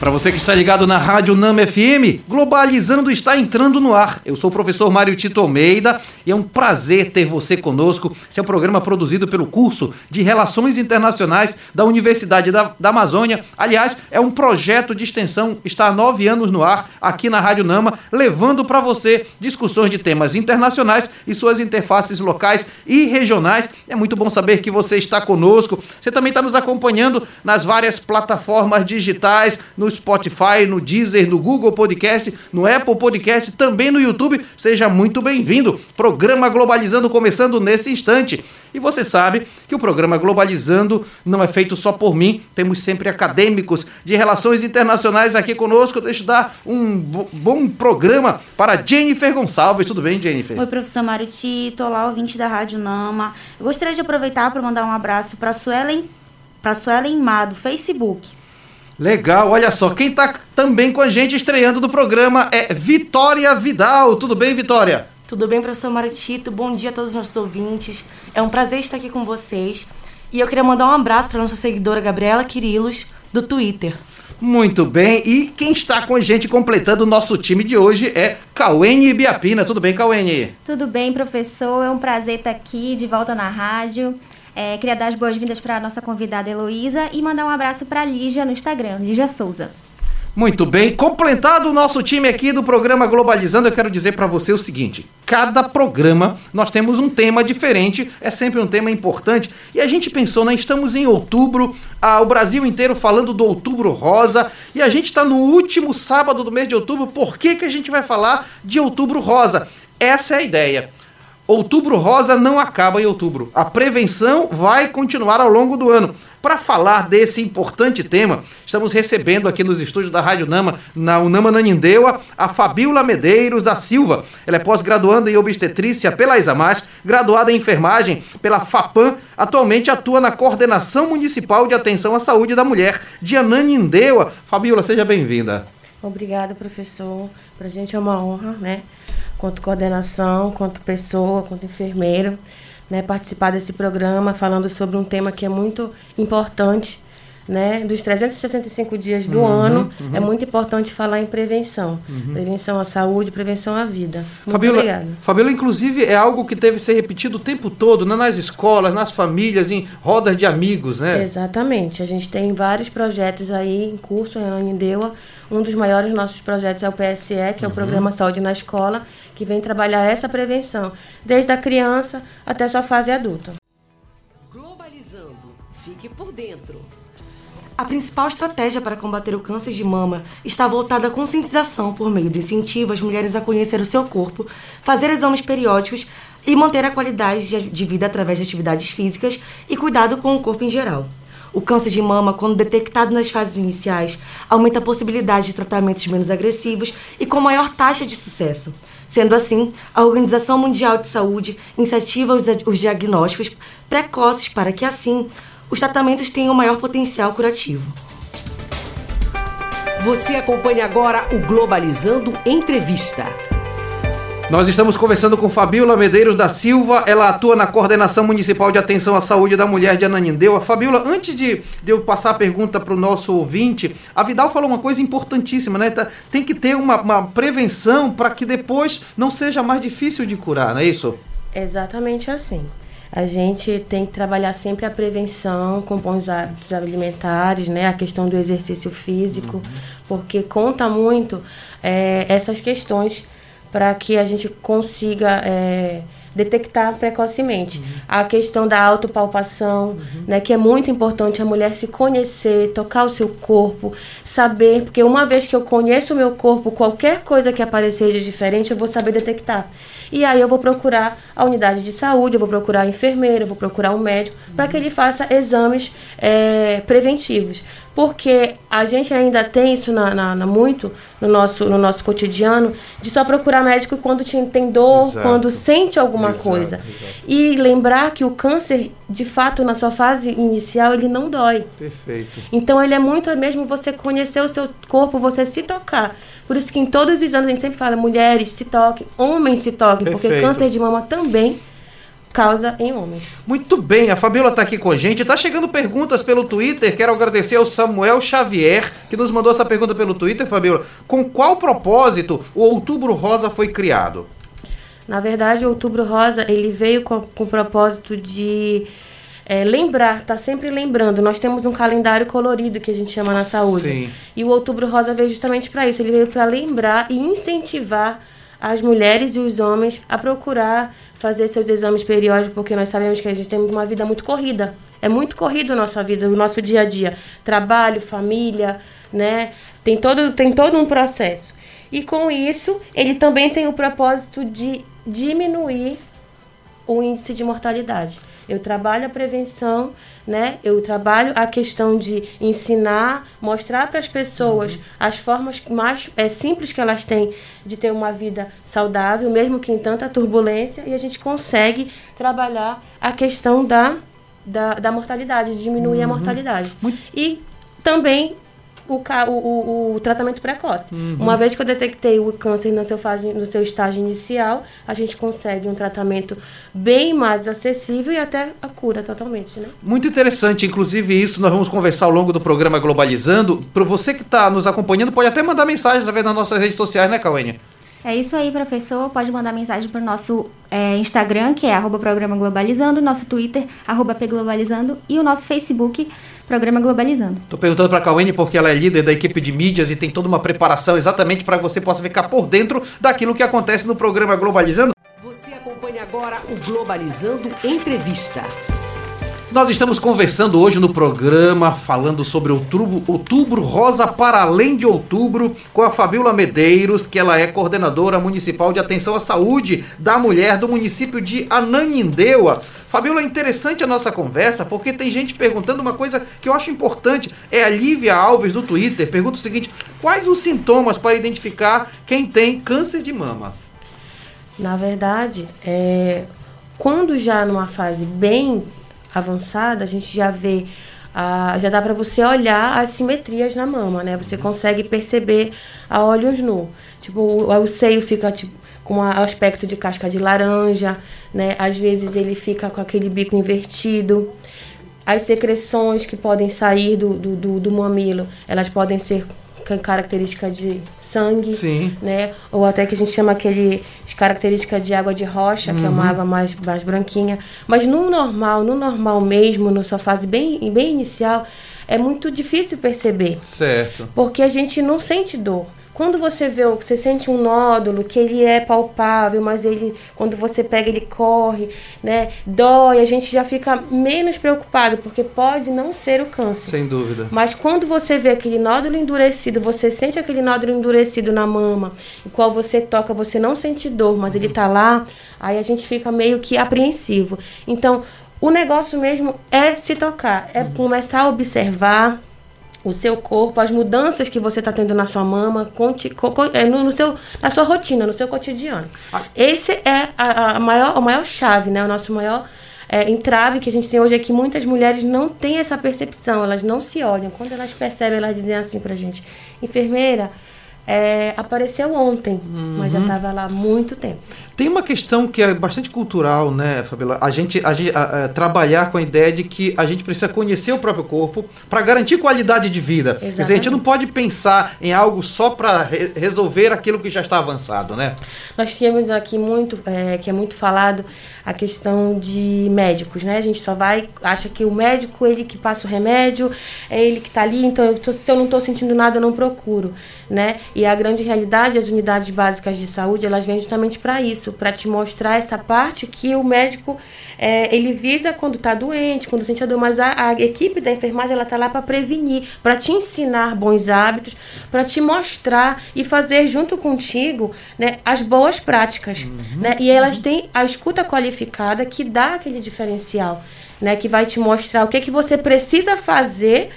Para você que está ligado na Rádio NAM FM, Globalizando está entrando no ar. Eu sou o professor Mário Tito Almeida e é um prazer ter você conosco. Esse é um programa produzido pelo curso de Relações Internacionais da Universidade da, da Amazônia. Aliás, é um projeto de extensão, está há nove anos no ar aqui na Rádio Nama, levando para você discussões de temas internacionais e suas interfaces locais e regionais. É muito bom saber que você está conosco. Você também está nos acompanhando nas várias plataformas digitais, no Spotify, no Deezer, no Google Podcast, no Apple Podcast, também no YouTube. Seja muito bem-vindo. Programa Globalizando começando nesse instante. E você sabe que o programa Globalizando não é feito só por mim, temos sempre acadêmicos de relações internacionais aqui conosco. Deixa eu dar um bom programa para Jennifer Gonçalves. Tudo bem, Jennifer? Oi, professor Mário Tito, olá, ouvinte da Rádio Nama. Eu gostaria de aproveitar para mandar um abraço para Suelen, para Suelen Má, do Facebook. Legal, olha só, quem está também com a gente estreando do programa é Vitória Vidal. Tudo bem, Vitória? Tudo bem, professor Maritito? Bom dia a todos os nossos ouvintes. É um prazer estar aqui com vocês. E eu queria mandar um abraço para nossa seguidora Gabriela Quirilos, do Twitter. Muito bem, e quem está com a gente completando o nosso time de hoje é Cauene Biapina. Tudo bem, Cauene? Tudo bem, professor. É um prazer estar aqui de volta na rádio. É, queria dar as boas-vindas para a nossa convidada Heloísa e mandar um abraço para a Lígia no Instagram, Lígia Souza. Muito bem, completado o nosso time aqui do programa Globalizando, eu quero dizer para você o seguinte: cada programa nós temos um tema diferente, é sempre um tema importante. E a gente pensou, né? Estamos em outubro, ah, o Brasil inteiro falando do Outubro Rosa, e a gente está no último sábado do mês de outubro. Por que, que a gente vai falar de Outubro Rosa? Essa é a ideia. Outubro Rosa não acaba em outubro. A prevenção vai continuar ao longo do ano. Para falar desse importante tema, estamos recebendo aqui nos estúdios da Rádio Nama, na Unama Nanindeua, a Fabiola Medeiros da Silva. Ela é pós-graduanda em obstetrícia pela Isamás, graduada em enfermagem pela FAPAM, atualmente atua na Coordenação Municipal de Atenção à Saúde da Mulher de Ananindeua. Fabiola, seja bem-vinda. Obrigada, professor. Para a gente é uma honra, né? Quanto coordenação, quanto pessoa, quanto enfermeiro, né, participar desse programa falando sobre um tema que é muito importante, né, dos 365 dias do uhum, ano, uhum. é muito importante falar em prevenção. Uhum. Prevenção à saúde, prevenção à vida. Muito Fabiola, obrigada. Fabiola, inclusive, é algo que deve ser repetido o tempo todo, né, nas escolas, nas famílias, em rodas de amigos, né? Exatamente. A gente tem vários projetos aí em curso em Ananindeua. Um dos maiores nossos projetos é o PSE, que é o uhum. Programa Saúde na Escola, que vem trabalhar essa prevenção, desde a criança até sua fase adulta. Globalizando. Fique por dentro. A principal estratégia para combater o câncer de mama está voltada à conscientização por meio do incentivo às mulheres a conhecer o seu corpo, fazer exames periódicos e manter a qualidade de vida através de atividades físicas e cuidado com o corpo em geral. O câncer de mama, quando detectado nas fases iniciais, aumenta a possibilidade de tratamentos menos agressivos e com maior taxa de sucesso. Sendo assim, a Organização Mundial de Saúde incentiva os, os diagnósticos precoces para que, assim, os tratamentos tenham maior potencial curativo. Você acompanha agora o Globalizando Entrevista. Nós estamos conversando com Fabiola Medeiros da Silva, ela atua na Coordenação Municipal de Atenção à Saúde da Mulher de Ananindeua. Fabiola, antes de, de eu passar a pergunta para o nosso ouvinte, a Vidal falou uma coisa importantíssima, né? Tá, tem que ter uma, uma prevenção para que depois não seja mais difícil de curar, não é isso? Exatamente assim. A gente tem que trabalhar sempre a prevenção com bons hábitos alimentares, né? A questão do exercício físico, uhum. porque conta muito é, essas questões para que a gente consiga é, detectar precocemente. Uhum. A questão da autopalpação, uhum. né, que é muito importante a mulher se conhecer, tocar o seu corpo, saber, porque uma vez que eu conheço o meu corpo, qualquer coisa que aparecer de diferente, eu vou saber detectar. E aí eu vou procurar a unidade de saúde, eu vou procurar a enfermeira, eu vou procurar um médico, uhum. para que ele faça exames é, preventivos. Porque a gente ainda tem isso na, na, na muito no nosso, no nosso cotidiano, de só procurar médico quando tem dor, Exato. quando sente alguma Exato, coisa. exato. E lembrar que o câncer, de fato, na sua fase inicial, ele não dói. Perfeito. Então ele é muito mesmo você conhecer o seu corpo, você se tocar. Por isso que em todos os anos a gente sempre fala, mulheres se toquem, homens se toquem, porque Perfeito. câncer de mama também causa em homens. Muito bem, a Fabiola está aqui com a gente. Tá chegando perguntas pelo Twitter. Quero agradecer ao Samuel Xavier, que nos mandou essa pergunta pelo Twitter, Fabiola. Com qual propósito o Outubro Rosa foi criado? Na verdade, o Outubro Rosa, ele veio com, com o propósito de é, lembrar, tá sempre lembrando. Nós temos um calendário colorido que a gente chama na saúde. Sim. E o Outubro Rosa veio justamente para isso. Ele veio para lembrar e incentivar as mulheres e os homens a procurar fazer seus exames periódicos, porque nós sabemos que a gente tem uma vida muito corrida. É muito corrido a nossa vida, o nosso dia a dia. Trabalho, família, né? Tem todo, tem todo um processo. E com isso, ele também tem o propósito de diminuir o índice de mortalidade. Eu trabalho a prevenção, né? Eu trabalho a questão de ensinar, mostrar para as pessoas as formas mais é, simples que elas têm de ter uma vida saudável, mesmo que em tanta turbulência, e a gente consegue trabalhar a questão da, da, da mortalidade, diminuir a mortalidade. E também o, o, o, tratamento precoce. Uma vez que eu detectei o câncer no seu, fase, no seu estágio inicial, a gente consegue um tratamento bem mais acessível e até a cura totalmente, né? Muito interessante, inclusive isso nós vamos conversar ao longo do programa Globalizando. Para você que está nos acompanhando, pode até mandar mensagem através das nossas redes sociais, né, Cauênia? É isso aí, professor. Pode mandar mensagem para o nosso é, Instagram, que é arroba programa Globalizando, nosso Twitter, arroba pglobalizando, e o nosso Facebook, Programa Globalizando. Tô perguntando para a Cauênia porque ela é líder da equipe de mídias e tem toda uma preparação exatamente para que você possa ficar por dentro daquilo que acontece no programa Globalizando. Você acompanha agora o Globalizando Entrevista. Nós estamos conversando hoje no programa, falando sobre outubro, outubro Rosa para além de outubro, com a Fabiola Medeiros, que ela é coordenadora municipal de atenção à saúde da mulher do município de Ananindeua. Fabiola, é interessante a nossa conversa, porque tem gente perguntando uma coisa que eu acho importante. É a Lívia Alves do Twitter, pergunta o seguinte: quais os sintomas para identificar quem tem câncer de mama? Na verdade, é, quando já numa fase bem avançada, a gente já vê, ah, já dá para você olhar as simetrias na mama, né? Você consegue perceber a olhos nu. Tipo, o, o seio fica tipo, com a- aspecto de casca de laranja, né? Às vezes ele fica com aquele bico invertido. As secreções que podem sair do, do, do, do mamilo, elas podem ser com característica de sangue Sim. né? Ou até que a gente chama aquele de característica de água de rocha, que é uma água mais, mais branquinha. Mas no normal, no normal mesmo, na sua fase bem, bem inicial, é muito difícil perceber. Certo. Porque a gente não sente dor. Quando você vê, o- você sente um nódulo que ele é palpável, mas ele, quando você pega, ele corre, né? Dói, a gente já fica menos preocupado, porque pode não ser o câncer. Sem dúvida. Mas quando você vê aquele nódulo endurecido, você sente aquele nódulo endurecido na mama, o qual você toca, você não sente dor, mas ele tá lá, aí a gente fica meio que apreensivo. Então, o negócio mesmo é se tocar, é começar a observar o seu corpo, as mudanças que você está tendo na sua mama, conti- co- co- é, no, no seu, na sua rotina, no seu cotidiano. Esse é a, a maior, a maior chave, né? O nosso maior é, entrave que a gente tem hoje é que muitas mulheres não têm essa percepção, elas não se olham. Quando elas percebem, elas dizem assim pra gente, enfermeira, é, apareceu ontem, mas já estava lá há muito tempo. Tem uma questão que é bastante cultural, né, Fabiola? A gente, a gente a- a- trabalhar com a ideia de que a gente precisa conhecer o próprio corpo para garantir qualidade de vida. Quer dizer, a gente não pode pensar em algo só para resolver aquilo que já está avançado, né? Nós tínhamos aqui muito, é, que é muito falado, a questão de médicos, né? A gente só vai, acha que o médico, ele que passa o remédio, é ele que está ali, então eu tô- se eu não estou sentindo nada, eu não procuro, né? E a grande realidade, as unidades básicas de saúde, elas vêm justamente para isso, para te mostrar essa parte que o médico, é, ele visa quando está doente, quando sente a dor, mas a, a equipe da enfermagem, ela tá lá para prevenir, para te ensinar bons hábitos, para te mostrar e fazer junto contigo, né, as boas práticas, né? E elas têm a escuta qualificada que dá aquele diferencial, né, que vai te mostrar o que que você precisa fazer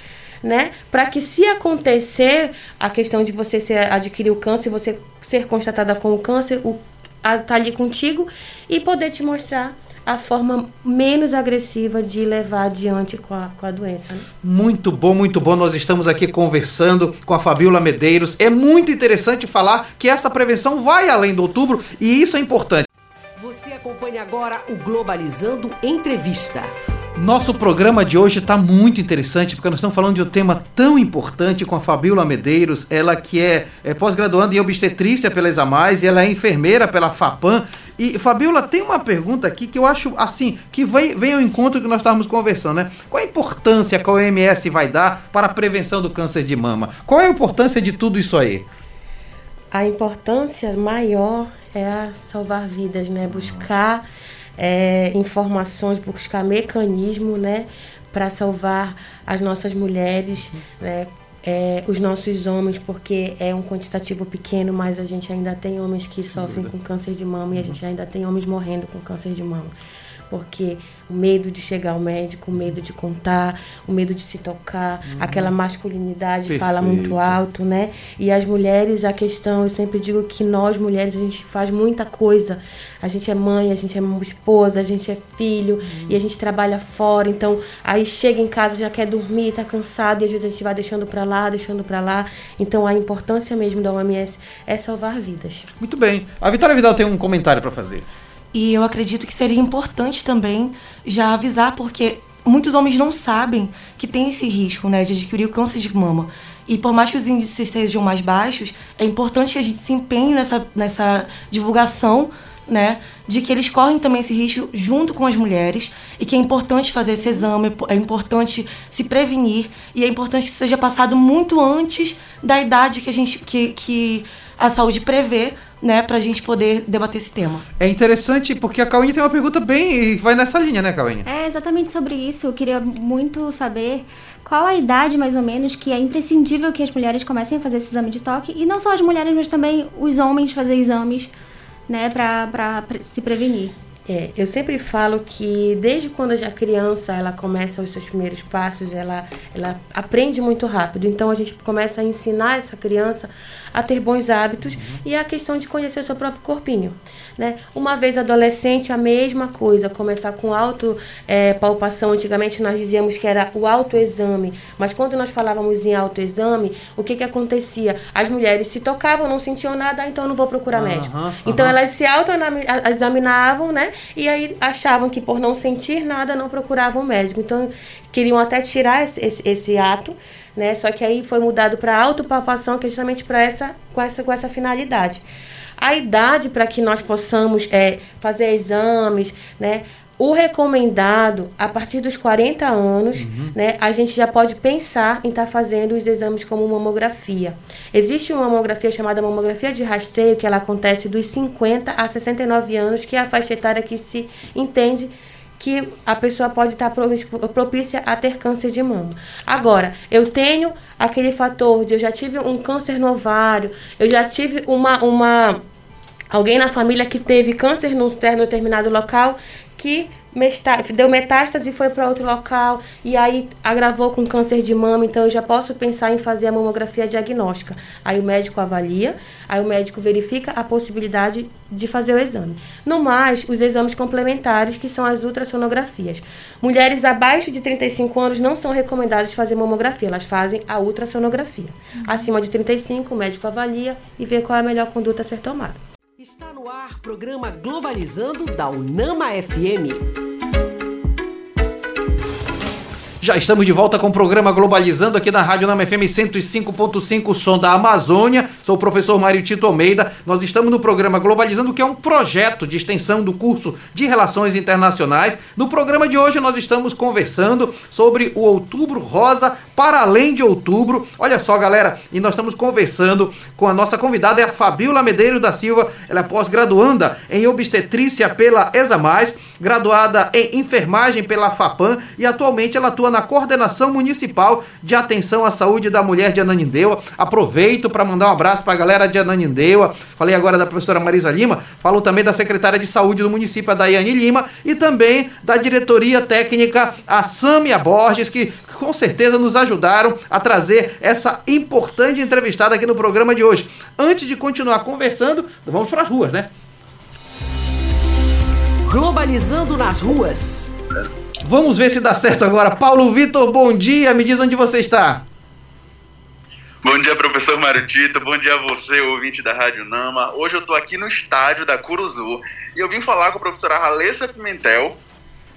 né? Para que se acontecer a questão de você ser, adquirir o câncer, você ser constatada com o câncer, o, a, tá ali contigo e poder te mostrar a forma menos agressiva de levar adiante com a, com a doença. Né? Muito bom, muito bom. Nós estamos aqui conversando com a Fabiola Medeiros. É muito interessante falar que essa prevenção vai além do outubro e isso é importante. Você acompanha agora o Globalizando Entrevista. Nosso programa de hoje está muito interessante porque nós estamos falando de um tema tão importante com a Fabiola Medeiros, ela que é, é pós-graduanda em obstetrícia pela Examais e ela é enfermeira pela FAPAM. E Fabiola, tem uma pergunta aqui que eu acho assim, que vem, vem ao encontro que nós estávamos conversando, né? Qual a importância que a OMS vai dar para a prevenção do câncer de mama? Qual é a importância de tudo isso aí? A importância maior é salvar vidas, né? Buscar é, informações, buscar mecanismo, né, para salvar as nossas mulheres, né, é, os nossos homens, porque é um quantitativo pequeno, mas a gente ainda tem homens que sofrem com câncer de mama e a gente ainda tem homens morrendo com câncer de mama porque o medo de chegar ao médico, o medo de contar, o medo de se tocar, uhum. aquela masculinidade Perfeito. fala muito alto, né? E as mulheres, a questão, eu sempre digo que nós mulheres a gente faz muita coisa. A gente é mãe, a gente é esposa, a gente é filho uhum. e a gente trabalha fora. Então, aí chega em casa já quer dormir, tá cansado e às vezes a gente vai deixando para lá, deixando para lá. Então, a importância mesmo da OMS é salvar vidas. Muito bem. A Vitória Vidal tem um comentário para fazer. E eu acredito que seria importante também já avisar, porque muitos homens não sabem que tem esse risco né, de adquirir o câncer de mama. E por mais que os índices sejam mais baixos, é importante que a gente se empenhe nessa, nessa divulgação né, de que eles correm também esse risco junto com as mulheres e que é importante fazer esse exame, é importante se prevenir e é importante que seja passado muito antes da idade que a gente que, que a saúde prevê né, para a gente poder debater esse tema. É interessante porque a Cauinha tem uma pergunta bem vai nessa linha, né, Cauinha? É exatamente sobre isso. Eu queria muito saber qual a idade mais ou menos que é imprescindível que as mulheres comecem a fazer esse exame de toque e não só as mulheres, mas também os homens fazer exames, né, para se prevenir. É, eu sempre falo que desde quando a criança ela começa os seus primeiros passos, ela, ela aprende muito rápido. Então a gente começa a ensinar essa criança a ter bons hábitos uhum. e a questão de conhecer o seu próprio corpinho. Né? Uma vez adolescente, a mesma coisa, começar com auto é, palpação. Antigamente nós dizíamos que era o autoexame, mas quando nós falávamos em autoexame, o que, que acontecia? As mulheres se tocavam, não sentiam nada, então não vou procurar uhum, médico. Uhum. Então elas se autoexaminavam, né? E aí achavam que por não sentir nada não procuravam médico. Então queriam até tirar esse, esse, esse ato né? Só que aí foi mudado para autopalpação, que é justamente para essa com essa com essa finalidade. A idade para que nós possamos é, fazer exames, né? O recomendado, a partir dos 40 anos, uhum. né, a gente já pode pensar em estar tá fazendo os exames como mamografia. Existe uma mamografia chamada mamografia de rastreio, que ela acontece dos 50 a 69 anos, que é a faixa etária que se entende que a pessoa pode estar propícia a ter câncer de mama. Agora, eu tenho aquele fator de eu já tive um câncer no ovário, eu já tive uma, uma alguém na família que teve câncer num determinado local que deu metástase e foi para outro local e aí agravou com câncer de mama, então eu já posso pensar em fazer a mamografia diagnóstica. Aí o médico avalia, aí o médico verifica a possibilidade de fazer o exame. No mais, os exames complementares, que são as ultrassonografias. Mulheres abaixo de 35 anos não são recomendadas fazer mamografia, elas fazem a ultrassonografia. Uhum. Acima de 35, o médico avalia e vê qual é a melhor conduta a ser tomada. Está no ar programa Globalizando da Unama FM. Já estamos de volta com o programa Globalizando aqui na Rádio Nama FM 105.5, som da Amazônia. Sou o professor Mário Tito Almeida. Nós estamos no programa Globalizando, que é um projeto de extensão do curso de Relações Internacionais. No programa de hoje nós estamos conversando sobre o Outubro Rosa para além de outubro. Olha só, galera, e nós estamos conversando com a nossa convidada, é a Fabiola Medeiros da Silva. Ela é pós-graduanda em obstetrícia pela ESAMAIS graduada em enfermagem pela FAPAM e atualmente ela atua na Coordenação Municipal de Atenção à Saúde da Mulher de Ananindeua. Aproveito para mandar um abraço para a galera de Ananindeua. Falei agora da professora Marisa Lima, falo também da secretária de Saúde do município, a Daiane Lima, e também da diretoria técnica, a Sâmia Borges, que com certeza nos ajudaram a trazer essa importante entrevistada aqui no programa de hoje. Antes de continuar conversando, vamos para as ruas, né? Globalizando nas ruas. Vamos ver se dá certo agora. Paulo Vitor, bom dia. Me diz onde você está. Bom dia, professor Mário Tito. Bom dia a você, ouvinte da Rádio Nama. Hoje eu estou aqui no estádio da Curuzu e eu vim falar com a professora Ralessa Pimentel,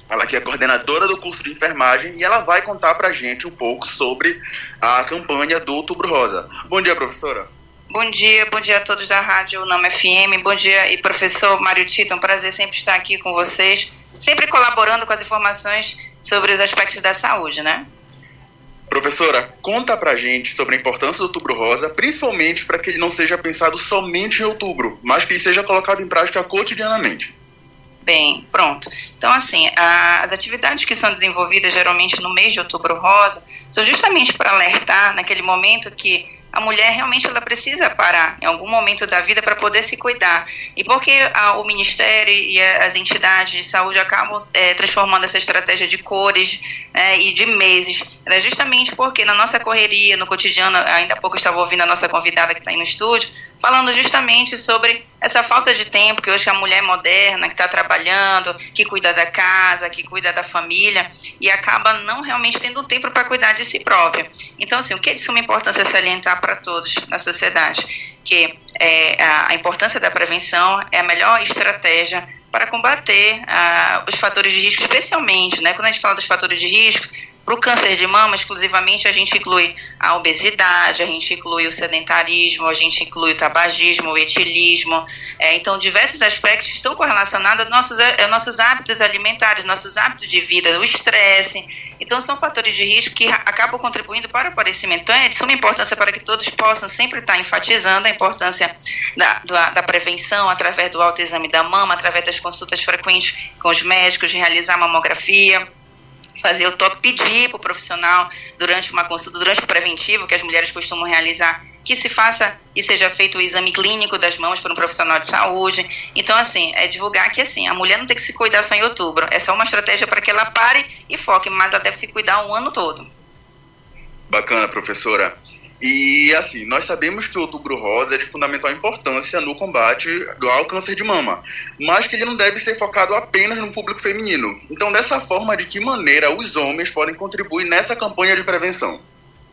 ela que é coordenadora do curso de enfermagem e ela vai contar pra gente um pouco sobre a campanha do Outubro Rosa. Bom dia, professora. Bom dia, bom dia a todos da Rádio Nama FM. Bom dia e professor Mário Tito, é um prazer sempre estar aqui com vocês, sempre colaborando com as informações sobre os aspectos da saúde, né? Professora, conta pra gente sobre a importância do Outubro Rosa, principalmente para que ele não seja pensado somente em outubro, mas que ele seja colocado em prática cotidianamente. Bem, pronto. Então, assim, a, as atividades que são desenvolvidas geralmente no mês de outubro rosa são justamente para alertar naquele momento que a mulher realmente ela precisa parar em algum momento da vida para poder se cuidar. E porque a, o Ministério e a, as entidades de saúde acabam é, transformando essa estratégia de cores é, e de meses, é justamente porque na nossa correria, no cotidiano, ainda há pouco estava ouvindo a nossa convidada que está aí no estúdio, falando justamente sobre essa falta de tempo que hoje a mulher moderna, que está trabalhando, que cuida da casa, que cuida da família, e acaba não realmente tendo tempo para cuidar de si própria. Então, assim, o que é de suma importância salientar para todos na sociedade? Que é, a, a, importância da prevenção é a melhor estratégia para combater ah, os fatores de risco, especialmente, né? Quando a gente fala dos fatores de risco, para o câncer de mama, exclusivamente, a gente inclui a obesidade, a gente inclui o sedentarismo, a gente inclui o tabagismo, o etilismo. É, então, diversos aspectos estão correlacionados aos nossos, aos nossos hábitos alimentares, nossos hábitos de vida, o estresse. Então, são fatores de risco que acabam contribuindo para o aparecimento. Então, é de suma importância para que todos possam sempre estar enfatizando a importância da, da, da prevenção através do autoexame da mama, através das consultas frequentes com os médicos, realizar mamografia fazer o toque, pedir para o profissional durante uma consulta, durante o preventivo que as mulheres costumam realizar, que se faça e seja feito o exame clínico das mãos por um profissional de saúde. Então, assim, é divulgar que assim, a mulher não tem que se cuidar só em outubro. Essa é uma estratégia para que ela pare e foque, mas ela deve se cuidar o um ano todo. Bacana, professora. E assim, nós sabemos que o outubro rosa é de fundamental importância no combate ao câncer de mama, mas que ele não deve ser focado apenas no público feminino. Então, dessa forma, de que maneira os homens podem contribuir nessa campanha de prevenção?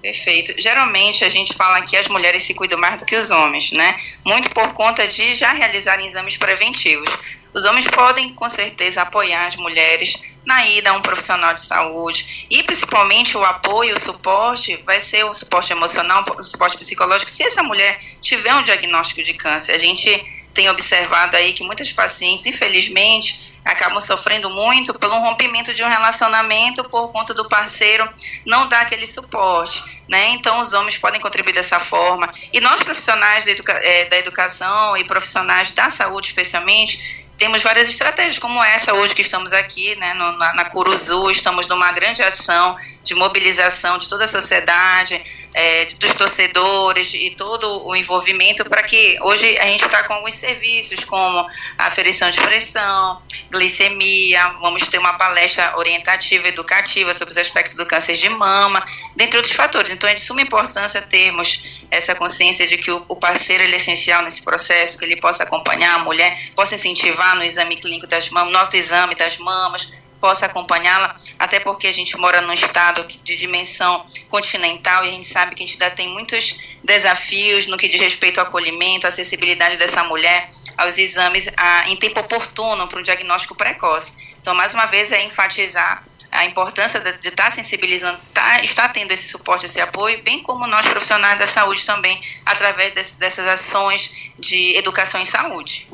Perfeito. Geralmente a gente fala que as mulheres se cuidam mais do que os homens, né? Muito por conta de já realizarem exames preventivos. Os homens podem, com certeza, apoiar as mulheres na ida a um profissional de saúde e principalmente o apoio, o suporte, vai ser o suporte emocional, o suporte psicológico. Se essa mulher tiver um diagnóstico de câncer, a gente tem observado aí que muitas pacientes, infelizmente, acabam sofrendo muito pelo rompimento de um relacionamento por conta do parceiro não dar aquele suporte, né? Então os homens podem contribuir dessa forma e nós profissionais da, eh, da educação e profissionais da saúde especialmente temos várias estratégias, como essa hoje que estamos aqui, né, no, na, na Curuzu, estamos numa grande ação de mobilização de toda a sociedade, é, dos torcedores e todo o envolvimento para que hoje a gente está com alguns serviços como aferição de pressão, glicemia, vamos ter uma palestra orientativa, educativa sobre os aspectos do câncer de mama, dentre outros fatores. Então é de suma importância termos essa consciência de que o parceiro é essencial nesse processo, que ele possa acompanhar a mulher, possa incentivar no exame clínico das mamas, no autoexame das mamas, possa acompanhá-la, até porque a gente mora num estado de dimensão continental e a gente sabe que a gente ainda tem muitos desafios no que diz respeito ao acolhimento, à acessibilidade dessa mulher aos exames a, em tempo oportuno para um diagnóstico precoce. Então, mais uma vez, é enfatizar a importância de, estar tá sensibilizando, tá, estar tendo esse suporte, esse apoio, bem como nós profissionais da saúde também, através desse, dessas ações de educação em saúde.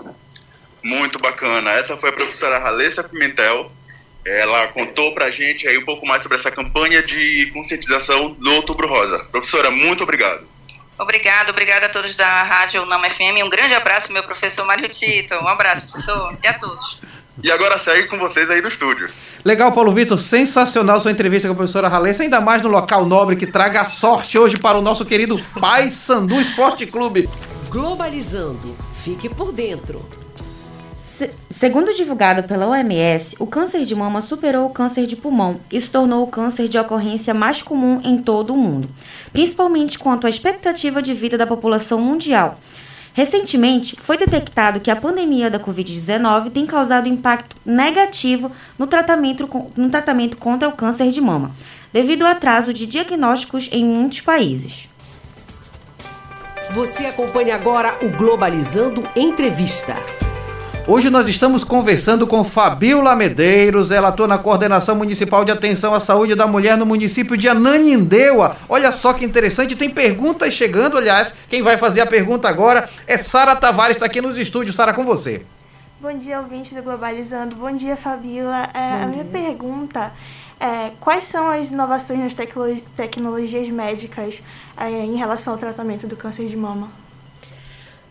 Muito bacana. Essa foi a professora Ralessa Pimentel, ela contou para a gente aí um pouco mais sobre essa campanha de conscientização do Outubro Rosa. Professora, muito obrigado. Obrigada, obrigada a todos da Rádio Nama FM. Um grande abraço, meu professor Mário Tito. Um abraço, professor, e a todos. E agora segue com vocês aí do estúdio. Legal, Paulo Vitor. Sensacional sua entrevista com a professora Ralessa, ainda mais no local nobre que traga sorte hoje para o nosso querido Pai Sandu Esporte Clube. Globalizando. Fique por dentro. Se- segundo divulgado pela OMS, o câncer de mama superou o câncer de pulmão e se tornou o câncer de ocorrência mais comum em todo o mundo, principalmente quanto à expectativa de vida da população mundial. Recentemente, foi detectado que a pandemia da Covid-19 tem causado impacto negativo no tratamento, no tratamento contra o câncer de mama, devido ao atraso de diagnósticos em muitos países. Você acompanha agora o Globalizando Entrevista. Hoje nós estamos conversando com Fabiola Medeiros, ela atua na Coordenação Municipal de Atenção à Saúde da Mulher no município de Ananindeua. Olha só que interessante, tem perguntas chegando, aliás, quem vai fazer a pergunta agora é Sara Tavares, está aqui nos estúdios. Sara, com você. Bom dia, ouvinte do Globalizando. Bom dia, Fabíola. É, a minha pergunta é quais são as inovações nas tecno- tecnologias médicas é, em relação ao tratamento do câncer de mama?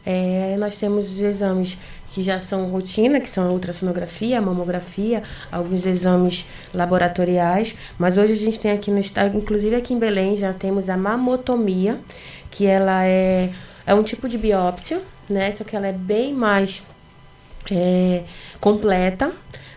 É, nós temos os exames que já são rotina, que são a ultrassonografia, a mamografia, alguns exames laboratoriais, mas hoje a gente tem aqui no estado, inclusive aqui em Belém, já temos a mamotomia, que ela é, é um tipo de biópsia, né? Só que ela é bem mais é, completa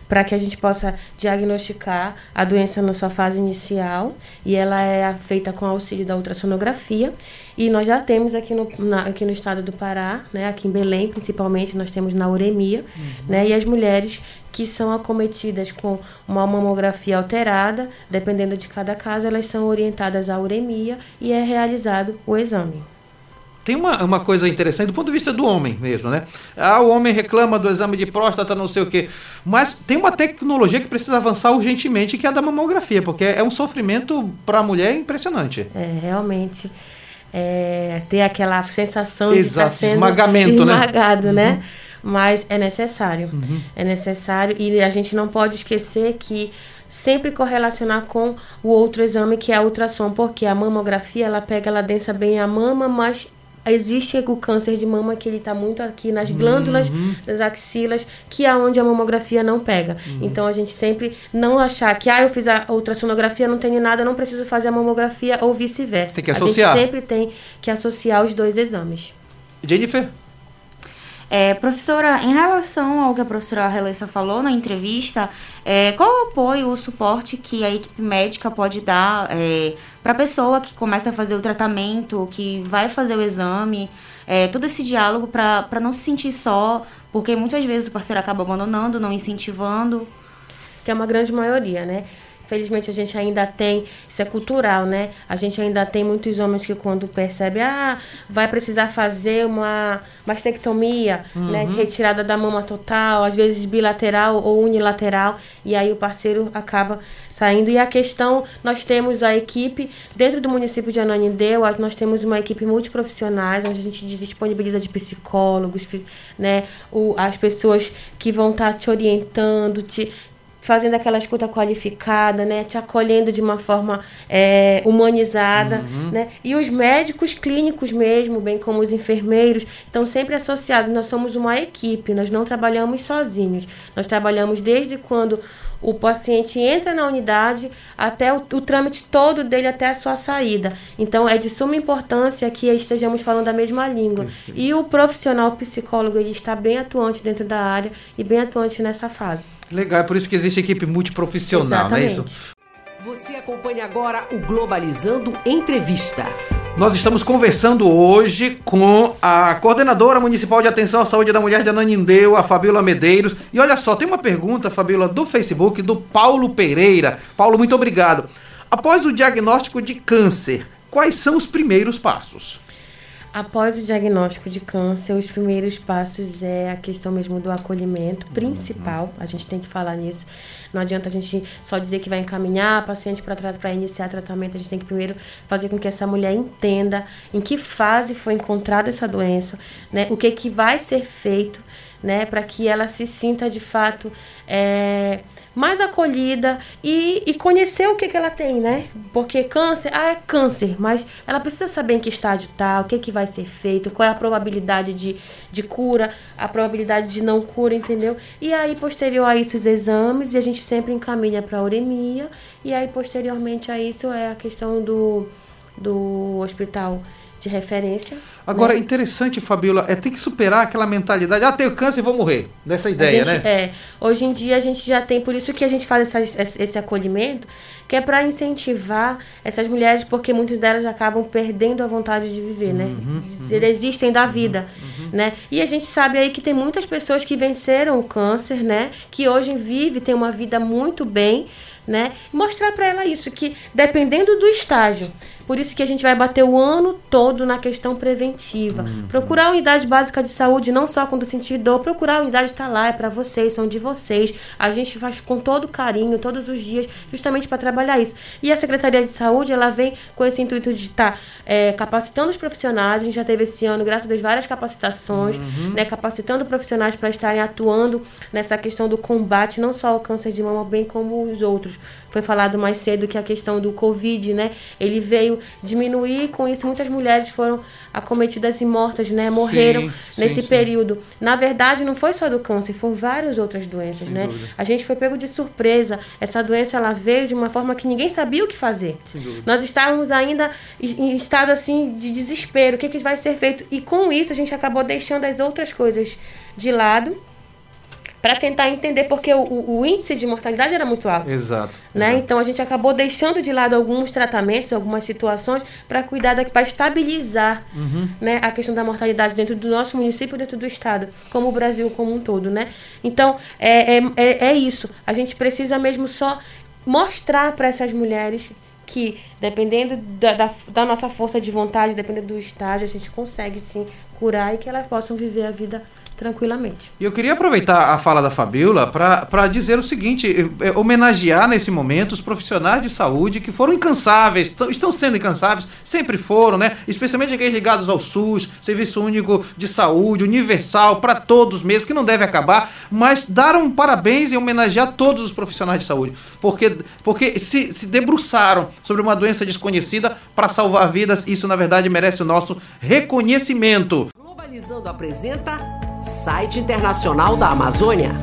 para que a gente possa diagnosticar a doença na sua fase inicial. E ela é feita com auxílio da ultrassonografia e nós já temos aqui no, na- aqui no estado do Pará, né, aqui em Belém principalmente, nós temos na uremia, né, e as mulheres que são acometidas com uma mamografia alterada, dependendo de cada caso, elas são orientadas à uremia e é realizado o exame. Tem uma, uma coisa interessante do ponto de vista do homem mesmo, né? Ah, o homem reclama do exame de próstata, não sei o quê. Mas tem uma tecnologia que precisa avançar urgentemente, que é a da mamografia, porque é um sofrimento para a mulher impressionante. É, realmente é, ter aquela sensação Exato, de estar sendo esmagamento, né? esmagado, né? Mas é necessário. É necessário e a gente não pode esquecer que sempre correlacionar com o outro exame que é a ultrassom, porque a mamografia ela pega, ela densa bem a mama, mas existe o câncer de mama que ele está muito aqui nas glândulas das axilas, que é onde a mamografia não pega. Então a gente sempre não achar que ah, eu fiz a ultrassonografia, não tenho nada, não preciso fazer a mamografia ou vice-versa. Tem que A associar. gente sempre tem que associar os dois exames. Jennifer? É, professora, em relação ao que a professora Relessa falou na entrevista, é, qual o apoio, o suporte que a equipe médica pode dar para a pessoa que começa a fazer o tratamento, que vai fazer o exame, é, todo esse diálogo para não se sentir só, porque muitas vezes o parceiro acaba abandonando, não incentivando. que é uma grande maioria, né? Infelizmente a gente ainda tem, isso é cultural, né? A gente ainda tem muitos homens que quando percebe, ah, vai precisar fazer uma mastectomia, né? De retirada da mama total, às vezes bilateral ou unilateral, e aí o parceiro acaba saindo. E a questão, nós temos a equipe, dentro do município de Ananindeu, nós temos uma equipe multiprofissionais, onde a gente disponibiliza de psicólogos, né? O, as pessoas que vão estar te orientando, te fazendo aquela escuta qualificada, né, te acolhendo de uma forma é, humanizada, né, e os médicos clínicos mesmo, bem como os enfermeiros, estão sempre associados. Nós somos uma equipe, nós não trabalhamos sozinhos. Nós trabalhamos desde quando o paciente entra na unidade até o, o trâmite todo dele até a sua saída. Então é de suma importância que estejamos falando a mesma língua. E o profissional psicólogo ele está bem atuante dentro da área e bem atuante nessa fase. Legal, é por isso que existe equipe multiprofissional, não é isso? Você acompanha agora o Globalizando Entrevista. Nós estamos conversando hoje com a coordenadora municipal de atenção à saúde da mulher de Ananindeu, a Fabíola Medeiros. E olha só, tem uma pergunta, Fabíola, do Facebook, do Paulo Pereira. Paulo, muito obrigado. Após o diagnóstico de câncer, quais são os primeiros passos? Após o diagnóstico de câncer, os primeiros passos é a questão mesmo do acolhimento principal. A gente tem que falar nisso. Não adianta a gente só dizer que vai encaminhar a paciente para iniciar tratamento. A gente tem que primeiro fazer com que essa mulher entenda em que fase foi encontrada essa doença, né? O que, que vai ser feito, né? Para que ela se sinta de fato é, mais acolhida e, e conhecer o que, que ela tem, né? Porque câncer, ah, é câncer, mas ela precisa saber em que estágio tá, o que, que vai ser feito, qual é a probabilidade de, de cura, a probabilidade de não cura, entendeu? E aí, posterior a isso, os exames, e a gente sempre encaminha para uremia, e aí, posteriormente a isso, é a questão do, do hospital de referência. Agora, né? interessante, Fabiola, é ter que superar aquela mentalidade, ah, tenho câncer e vou morrer. Dessa ideia, gente- né? É, hoje em dia a gente já tem, por isso que a gente faz essa- esse, acolhimento, que é para incentivar essas mulheres, porque muitas delas acabam perdendo a vontade de viver, né? Se desistem da vida, né? E a gente sabe aí que tem muitas pessoas que venceram o câncer, né? Que hoje vivem, têm uma vida muito bem, né? Mostrar para ela isso, que dependendo do estágio, por isso que a gente vai bater o ano todo na questão preventiva. Procurar a unidade básica de saúde, não só quando sentir dor, procurar a unidade está lá, é para vocês, são de vocês. A gente faz com todo carinho, todos os dias, justamente para trabalhar isso. E a Secretaria de Saúde, ela vem com esse intuito de estar capacitando os profissionais. A gente já teve esse ano, graças a Deus, várias capacitações, né, capacitando profissionais para estarem atuando nessa questão do combate, não só ao câncer de mama, bem como os outros. Foi falado mais cedo que a questão do Covid, né? Ele veio diminuir, com isso muitas mulheres foram acometidas e mortas, né? Morreram sim, nesse sim. período. Na verdade, não foi só do câncer, foram várias outras doenças, né? A gente foi pego de surpresa. Essa doença ela veio de uma forma que ninguém sabia o que fazer. Nós estávamos ainda em em estado assim de desespero, o que, que vai ser feito? E com isso a gente acabou deixando as outras coisas de lado para tentar entender porque o, o- índice de mortalidade era muito alto Exato. né? exato. Então a gente acabou deixando de lado alguns tratamentos, algumas situações para cuidar daqui, para estabilizar, né, a questão da mortalidade dentro do nosso município, dentro do estado, como o Brasil como um todo, né? Então é, é, é, é isso. A gente precisa mesmo só mostrar para essas mulheres que dependendo da, da, da nossa força de vontade, dependendo do estágio, a gente consegue sim curar e que elas possam viver a vida tranquilamente. E eu queria aproveitar a fala da Fabiola para dizer o seguinte: eh, eh, homenagear nesse momento os profissionais de saúde que foram incansáveis, tão- estão sendo incansáveis, sempre foram, né? Especialmente aqueles ligados ao SUS, Serviço Único de Saúde, universal, para todos mesmo, que não deve acabar, mas dar um parabéns e homenagear todos os profissionais de saúde, porque, porque se, se debruçaram sobre uma doença desconhecida para salvar vidas, isso na verdade merece o nosso reconhecimento. Globalizando apresenta Site Internacional da Amazônia.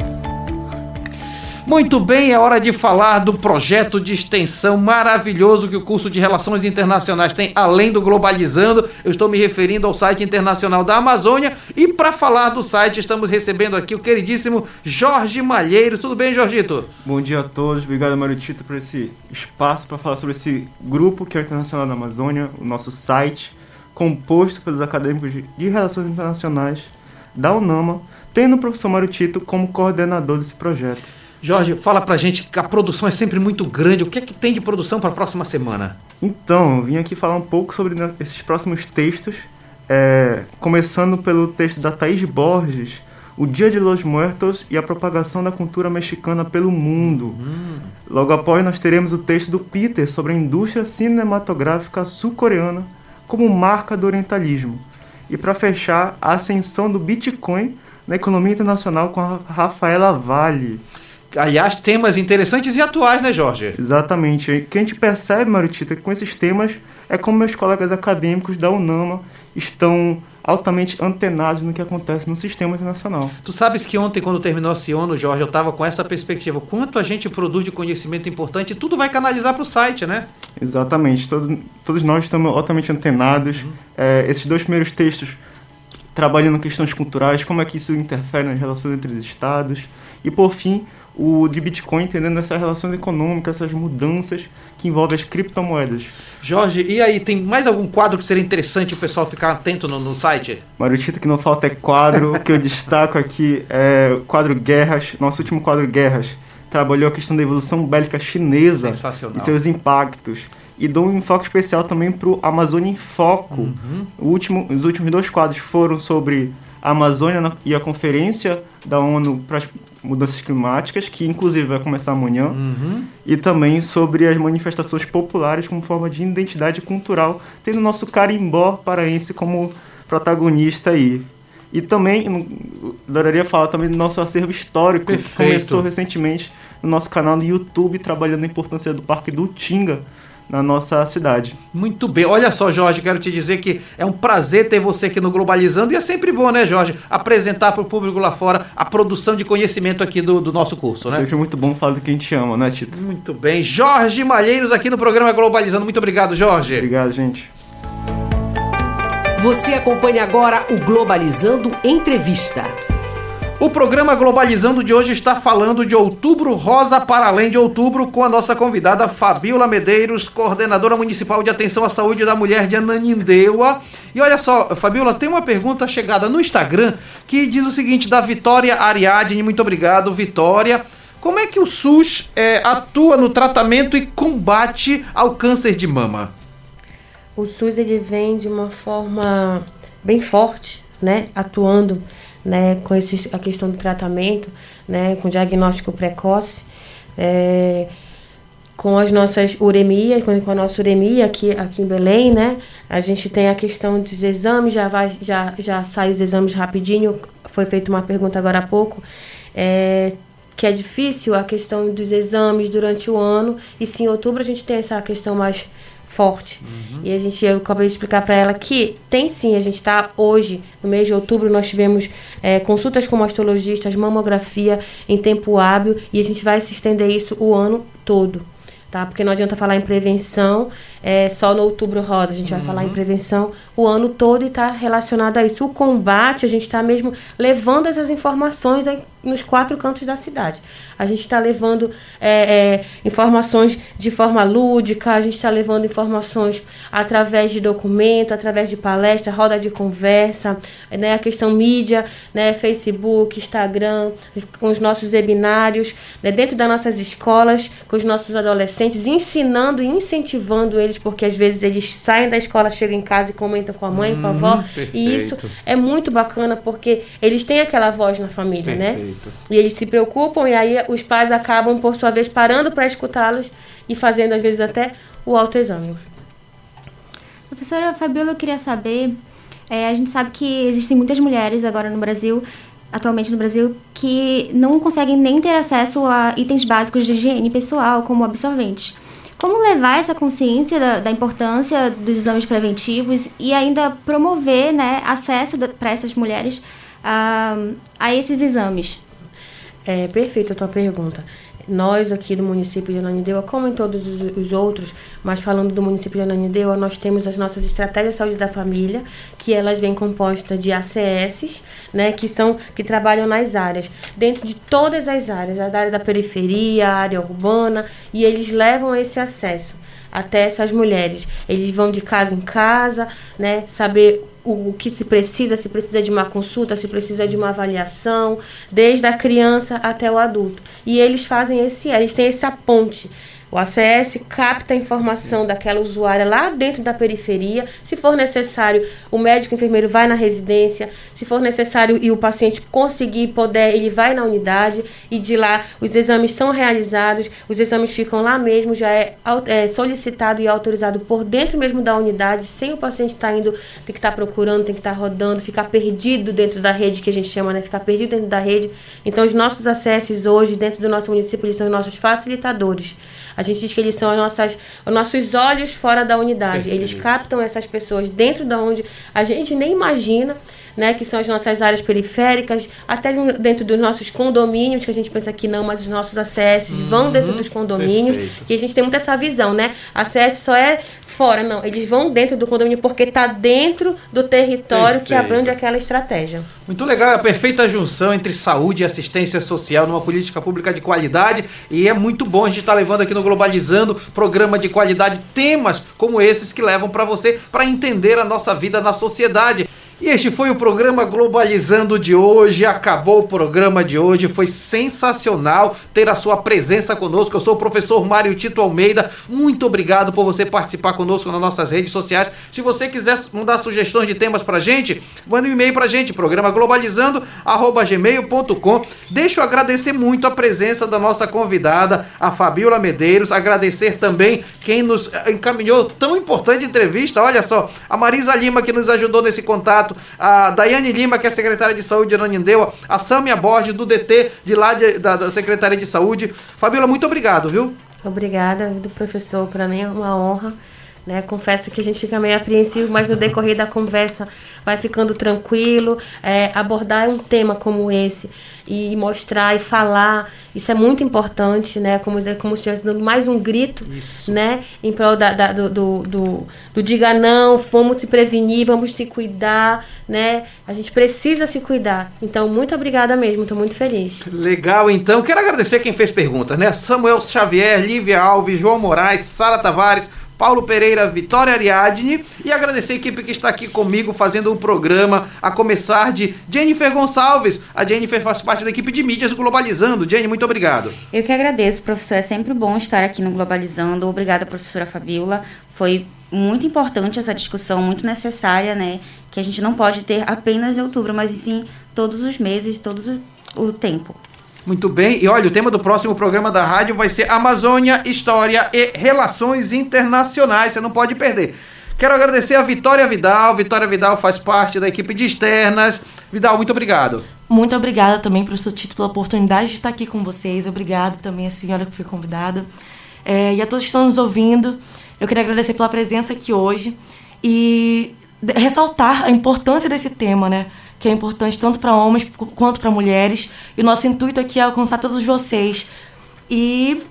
Muito bem, é hora de falar do projeto de extensão maravilhoso que o curso de Relações Internacionais tem, além do Globalizando. Eu estou me referindo ao site internacional da Amazônia. E para falar do site, estamos recebendo aqui o queridíssimo Jorge Malheiro. Tudo bem, Jorgito? Bom dia a todos, obrigado Marutito por esse espaço para falar sobre esse grupo que é o Internacional da Amazônia, o nosso site, composto pelos acadêmicos de Relações Internacionais da UNAMA, tendo o professor Marutito como coordenador desse projeto. Jorge, fala pra gente que a produção é sempre muito grande. O que é que tem de produção para a próxima semana? Então, eu vim aqui falar um pouco sobre né, esses próximos textos, é, começando pelo texto da Thaís Borges, O Dia de los Muertos e a Propagação da Cultura Mexicana pelo Mundo. Logo após, nós teremos o texto do Peter sobre a indústria cinematográfica sul-coreana como marca do orientalismo. E para fechar, a ascensão do Bitcoin na economia internacional com a Rafaela Vale. Aliás, temas interessantes e atuais, né, Jorge? Exatamente. O que a gente percebe, Marutita, com esses temas é como meus colegas acadêmicos da UNAMA estão altamente antenados no que acontece no sistema internacional. Tu sabes que ontem, quando terminou esse ano, Jorge, eu estava com essa perspectiva. O Quanto a gente produz de conhecimento importante, tudo vai canalizar para o site, né? Exatamente. Todos, todos nós estamos altamente antenados. É, esses dois primeiros textos trabalhando questões culturais, como é que isso interfere nas relações entre os estados. E, por fim, o de Bitcoin, entendendo essas relações econômicas, essas mudanças que envolvem as criptomoedas. Jorge, e aí, tem mais algum quadro que seria interessante o pessoal ficar atento no, no site? Marutita, que não falta é quadro. O que eu destaco aqui é o quadro Guerras. Nosso último quadro Guerras trabalhou a questão da evolução bélica chinesa e seus impactos. E dou um enfoque especial também para o Amazônia em Foco. Uhum. O último, os últimos dois quadros foram sobre a Amazônia na- e a Conferência da ONU para as Mudanças Climáticas, que inclusive vai começar amanhã, Uhum. e também sobre as manifestações populares como forma de identidade cultural, tendo o nosso carimbó paraense como protagonista aí. E também, adoraria falar também do nosso acervo histórico, que Perfeito. começou recentemente no nosso canal no YouTube, trabalhando a importância do Parque do Tinga na nossa cidade. Muito bem. Olha só, Jorge, quero te dizer que é um prazer ter você aqui no Globalizando e é sempre bom, né, Jorge, apresentar para o público lá fora a produção de conhecimento aqui do, do nosso curso, né? Sempre muito bom falar do que a gente ama, né, Tito? Muito bem. Jorge Malheiros aqui no programa Globalizando. Muito obrigado, Jorge. Obrigado, gente. Você acompanha agora o Globalizando Entrevista. O programa Globalizando de hoje está falando de Outubro Rosa para além de outubro com a nossa convidada Fabiola Medeiros, coordenadora municipal de atenção à saúde da mulher de Ananindeua. E olha só, Fabiola, tem uma pergunta chegada no Instagram que diz o seguinte, da Vitória Ariadne, muito obrigado, Vitória. Como é que o SUS é, atua no tratamento e combate ao câncer de mama? O SUS ele vem de uma forma bem forte, né, atuando né, com esse, a questão do tratamento, né, com diagnóstico precoce, é, com as nossas uremias, com, com a nossa uremia aqui, aqui em Belém, né, a gente tem a questão dos exames, já, vai, já, já sai os exames rapidinho, foi feita uma pergunta agora há pouco, é, que é difícil a questão dos exames durante o ano, e sim, em outubro a gente tem essa questão mais forte. Uhum. E a gente, eu acabei de explicar para ela que tem sim, a gente está hoje, no mês de outubro, nós tivemos é, consultas com mastologistas, mamografia em tempo hábil e a gente vai se estender isso o ano todo. Tá? Porque não adianta falar em prevenção é, só no outubro rosa, a gente vai falar em uhum. prevenção o ano todo e está relacionado a isso. O combate, a gente está mesmo levando essas informações aí nos quatro cantos da cidade. A gente está levando é, é, informações de forma lúdica, a gente está levando informações através de documento, através de palestra, roda de conversa, né, a questão mídia, né, Facebook, Instagram, com os nossos webinários, né, dentro das nossas escolas, com os nossos adolescentes, ensinando e incentivando eles, porque às vezes eles saem da escola, chegam em casa e comentam com a mãe, hum, com a avó, perfeito. e isso é muito bacana porque eles têm aquela voz na família, né? perfeito. né? E eles se preocupam e aí os pais acabam, por sua vez, parando para escutá-los e fazendo, às vezes, até o autoexame. Professora Fabiola, eu queria saber, é, a gente sabe que existem muitas mulheres agora no Brasil, atualmente no Brasil, que não conseguem nem ter acesso a itens básicos de higiene pessoal, como absorventes. Como levar essa consciência da, da importância dos exames preventivos e ainda promover né, acesso para essas mulheres a, a esses exames? É perfeita a tua pergunta. Nós aqui do município de Ananindeua, como em todos os outros, mas falando do município de Ananindeua, nós temos as nossas estratégias de saúde da família, que elas vêm compostas de ACS, né, que são que trabalham nas áreas, dentro de todas as áreas, a área da periferia, a área urbana, e eles levam esse acesso até essas mulheres. Eles vão de casa em casa, né, saber o, que se precisa, se precisa de uma consulta, se precisa de uma avaliação, desde a criança até o adulto. E eles fazem esse, eles têm essa ponte o ACS capta a informação daquela usuária lá dentro da periferia. Se for necessário, o médico enfermeiro vai na residência. Se for necessário e o paciente conseguir poder, ele vai na unidade e de lá os exames são realizados. Os exames ficam lá mesmo, já é, é solicitado e autorizado por dentro mesmo da unidade, sem o paciente estar tá indo, tem que estar tá procurando, tem que estar tá rodando, ficar perdido dentro da rede que a gente chama, né? Ficar perdido dentro da rede. Então, os nossos acessos hoje dentro do nosso município eles são os nossos facilitadores. A gente diz que eles são as nossas, os nossos olhos fora da unidade. Eles captam essas pessoas dentro da onde a gente nem imagina né, que são as nossas áreas periféricas, até dentro dos nossos condomínios, que a gente pensa que não, mas os nossos ACS uhum, vão dentro dos condomínios, perfeito. e a gente tem muito essa visão, né? ACS só é fora, não, eles vão dentro do condomínio porque está dentro do território perfeito. que abrange aquela estratégia. Muito legal, é a perfeita junção entre saúde e assistência social numa política pública de qualidade, e é muito bom a gente estar tá levando aqui no Globalizando programa de qualidade temas como esses que levam para você para entender a nossa vida na sociedade. E este foi o programa Globalizando de hoje. Acabou o programa de hoje. Foi sensacional ter a sua presença conosco. Eu sou o professor Mário Tito Almeida. Muito obrigado por você participar conosco nas nossas redes sociais. Se você quiser mandar sugestões de temas pra gente, manda um e-mail pra gente, programa globalizando@gmail.com. Deixa eu agradecer muito a presença da nossa convidada, a Fabiola Medeiros. Agradecer também quem nos encaminhou tão importante entrevista. Olha só, a Marisa Lima que nos ajudou nesse contato a Daiane Lima, que é secretária de saúde de Ananindeua, a Samia Borges, do DT, de lá de, da, da Secretaria de Saúde. Fabiola, muito obrigado, viu? Obrigada, do professor, para mim é uma honra Né? Confesso que a gente fica meio apreensivo, mas no decorrer da conversa vai ficando tranquilo. É, abordar um tema como esse e mostrar e falar, isso é muito importante, né? Como, como se estivesse dando mais um grito, isso. né? Em prol da, da do, do, do, do, diga não, vamos se prevenir, vamos se cuidar, né? A gente precisa se cuidar. Então, muito obrigada mesmo, estou muito feliz. Legal, então. Quero agradecer quem fez perguntas, né? Samuel Xavier, Lívia Alves, João Moraes, Sara Tavares, Paulo Pereira, Vitória Ariadne e agradecer a equipe que está aqui comigo fazendo um programa, a começar de Jennifer Gonçalves. A Jennifer faz parte da equipe de mídias do Globalizando. Jenny, muito obrigado. Eu que agradeço, professor. É sempre bom estar aqui no Globalizando. Obrigada, professora Fabiola. Foi muito importante essa discussão, muito necessária, né? Que a gente não pode ter apenas em outubro, mas sim todos os meses, todo o tempo. Muito bem. E olha, o tema do próximo programa da rádio vai ser Amazônia, História e Relações Internacionais. Você não pode perder. Quero agradecer a Vitória Vidal. Vitória Vidal faz parte da equipe de externas. Vidal, muito obrigado. Muito obrigada também seu título, pela oportunidade de estar aqui com vocês. Obrigada também a senhora que foi convidada. É, e a todos que estão nos ouvindo, eu queria agradecer pela presença aqui hoje e ressaltar a importância desse tema, né? Que é importante tanto para homens quanto para mulheres. E o nosso intuito aqui é alcançar todos vocês. E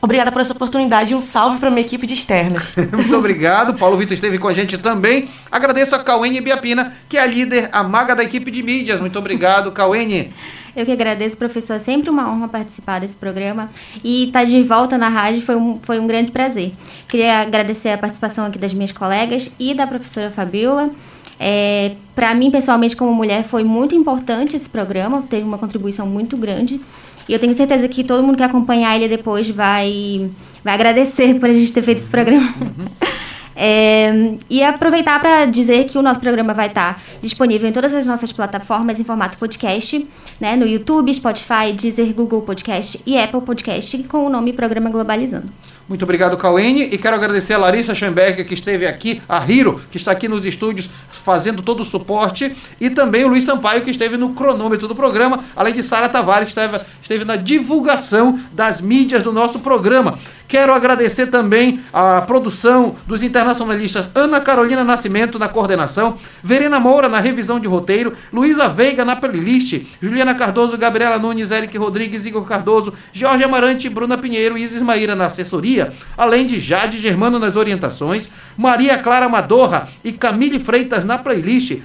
Obrigada por essa oportunidade e um salve para minha equipe de externas. Muito obrigado. Paulo Vitor esteve com a gente também. Agradeço a Cauene Biapina, que é a líder, a maga da equipe de mídias. Muito obrigado, Cauene. Eu que agradeço, professor. É sempre uma honra participar desse programa. E estar tá de volta na rádio foi um, foi um grande prazer. Queria agradecer a participação aqui das minhas colegas e da professora Fabiola. É, para mim, pessoalmente, como mulher, foi muito importante esse programa, teve uma contribuição muito grande. E eu tenho certeza que todo mundo que acompanhar ele depois vai, vai agradecer por a gente ter feito esse programa. Uhum. É, e aproveitar para dizer que o nosso programa vai estar disponível em todas as nossas plataformas em formato podcast, né, no YouTube, Spotify, Deezer, Google Podcast e Apple Podcast, com o nome Programa Globalizando. Muito obrigado, Cauene. E quero agradecer a Larissa Schoenberger, que esteve aqui, a Hiro, que está aqui nos estúdios fazendo todo o suporte, e também o Luiz Sampaio, que esteve no cronômetro do programa, além de Sara Tavares, que esteve, esteve na divulgação das mídias do nosso programa. Quero agradecer também a produção dos internacionalistas Ana Carolina Nascimento na coordenação, Verena Moura na revisão de roteiro, Luísa Veiga na playlist, Juliana Cardoso, Gabriela Nunes, Eric Rodrigues, Igor Cardoso, Jorge Amarante, Bruna Pinheiro e Isis Maíra na assessoria, além de Jade Germano nas orientações, Maria Clara Madorra e Camille Freitas na playlist,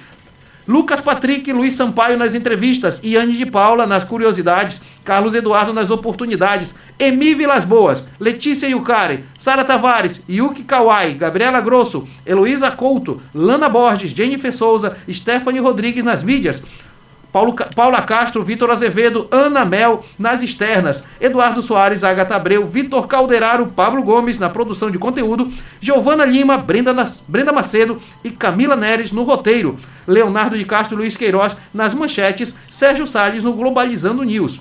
Lucas Patrick e Luiz Sampaio nas entrevistas, Iane de Paula nas curiosidades, Carlos Eduardo nas oportunidades, Emi Vilas Boas, Letícia Yucari, Sara Tavares, Yuki Kawai, Gabriela Grosso, Heloísa Couto, Lana Borges, Jennifer Souza, Stephanie Rodrigues nas mídias, Paulo, Paula Castro, Vitor Azevedo, Ana Mel nas externas, Eduardo Soares, Agatha Abreu, Vitor Calderaro, Pablo Gomes na produção de conteúdo, Giovana Lima, Brenda, Brenda Macedo e Camila Neres no roteiro, Leonardo de Castro Luiz Queiroz nas manchetes, Sérgio Salles no Globalizando News.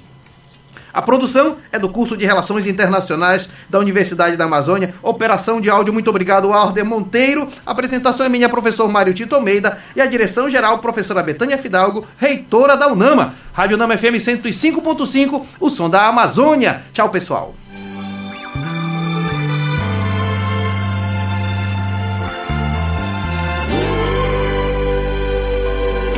A produção é do curso de Relações Internacionais da Universidade da Amazônia. Operação de áudio, muito obrigado, Alder Monteiro. A apresentação é minha, professor Mário Tito Almeida. E a direção geral, professora Betânia Fidalgo, reitora da UNAMA. Rádio UNAMA FM 105.5, o som da Amazônia. Tchau, pessoal.